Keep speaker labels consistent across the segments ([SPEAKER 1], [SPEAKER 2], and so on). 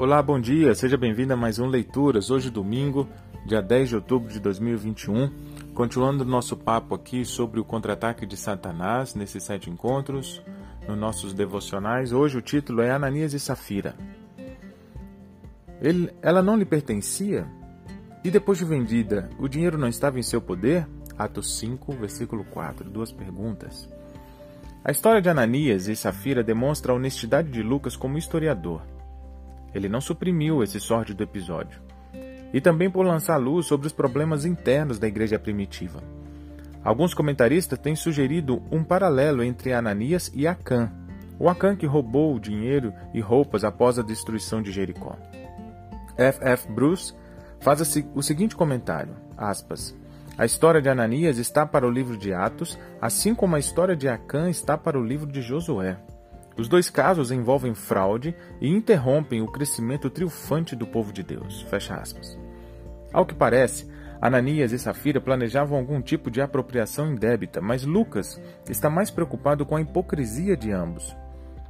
[SPEAKER 1] Olá, bom dia, seja bem-vindo a mais um Leituras. Hoje, domingo, dia 10 de outubro de 2021. Continuando nosso papo aqui sobre o contra-ataque de Satanás nesses sete encontros, nos nossos devocionais. Hoje o título é Ananias e Safira. Ele, ela não lhe pertencia? E depois de vendida, o dinheiro não estava em seu poder? Atos 5, versículo 4. Duas perguntas. A história de Ananias e Safira demonstra a honestidade de Lucas como historiador. Ele não suprimiu esse sórdido episódio. E também por lançar luz sobre os problemas internos da igreja primitiva. Alguns comentaristas têm sugerido um paralelo entre Ananias e Acã, o Acã que roubou o dinheiro e roupas após a destruição de Jericó. F. F. Bruce faz o seguinte comentário, aspas, a história de Ananias está para o livro de Atos, assim como a história de Acã está para o livro de Josué. Os dois casos envolvem fraude e interrompem o crescimento triunfante do povo de Deus. Fecha aspas. Ao que parece, Ananias e Safira planejavam algum tipo de apropriação indébita, mas Lucas está mais preocupado com a hipocrisia de ambos.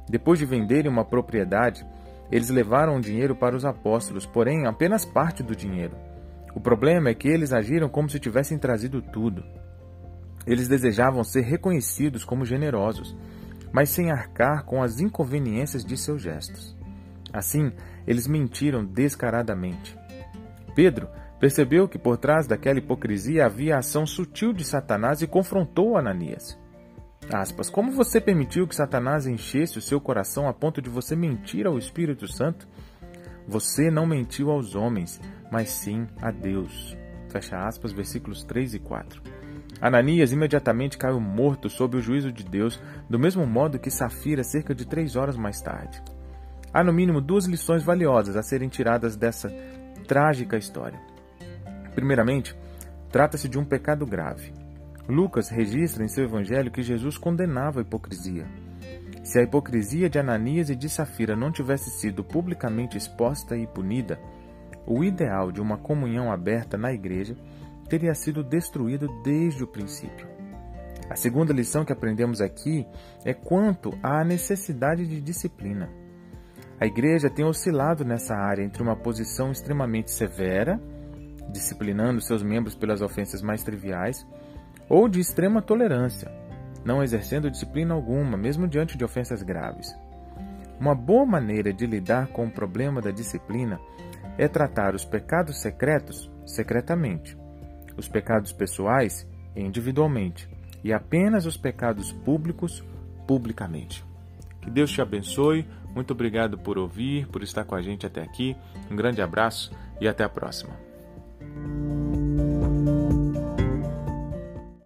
[SPEAKER 1] Depois de venderem uma propriedade, eles levaram o dinheiro para os apóstolos, porém apenas parte do dinheiro. O problema é que eles agiram como se tivessem trazido tudo. Eles desejavam ser reconhecidos como generosos mas sem arcar com as inconveniências de seus gestos. Assim, eles mentiram descaradamente. Pedro percebeu que por trás daquela hipocrisia havia a ação sutil de Satanás e confrontou Ananias. Aspas, Como você permitiu que Satanás enchesse o seu coração a ponto de você mentir ao Espírito Santo? Você não mentiu aos homens, mas sim a Deus. Fecha aspas, versículos 3 e 4. Ananias imediatamente caiu morto sob o juízo de Deus, do mesmo modo que Safira cerca de três horas mais tarde. Há no mínimo duas lições valiosas a serem tiradas dessa trágica história. Primeiramente, trata-se de um pecado grave. Lucas registra em seu evangelho que Jesus condenava a hipocrisia. Se a hipocrisia de Ananias e de Safira não tivesse sido publicamente exposta e punida, o ideal de uma comunhão aberta na igreja teria sido destruído desde o princípio. A segunda lição que aprendemos aqui é quanto à necessidade de disciplina. A igreja tem oscilado nessa área entre uma posição extremamente severa, disciplinando seus membros pelas ofensas mais triviais, ou de extrema tolerância, não exercendo disciplina alguma, mesmo diante de ofensas graves. Uma boa maneira de lidar com o problema da disciplina é tratar os pecados secretos secretamente os pecados pessoais individualmente e apenas os pecados públicos publicamente. Que Deus te abençoe. Muito obrigado por ouvir, por estar com a gente até aqui. Um grande abraço e até a próxima.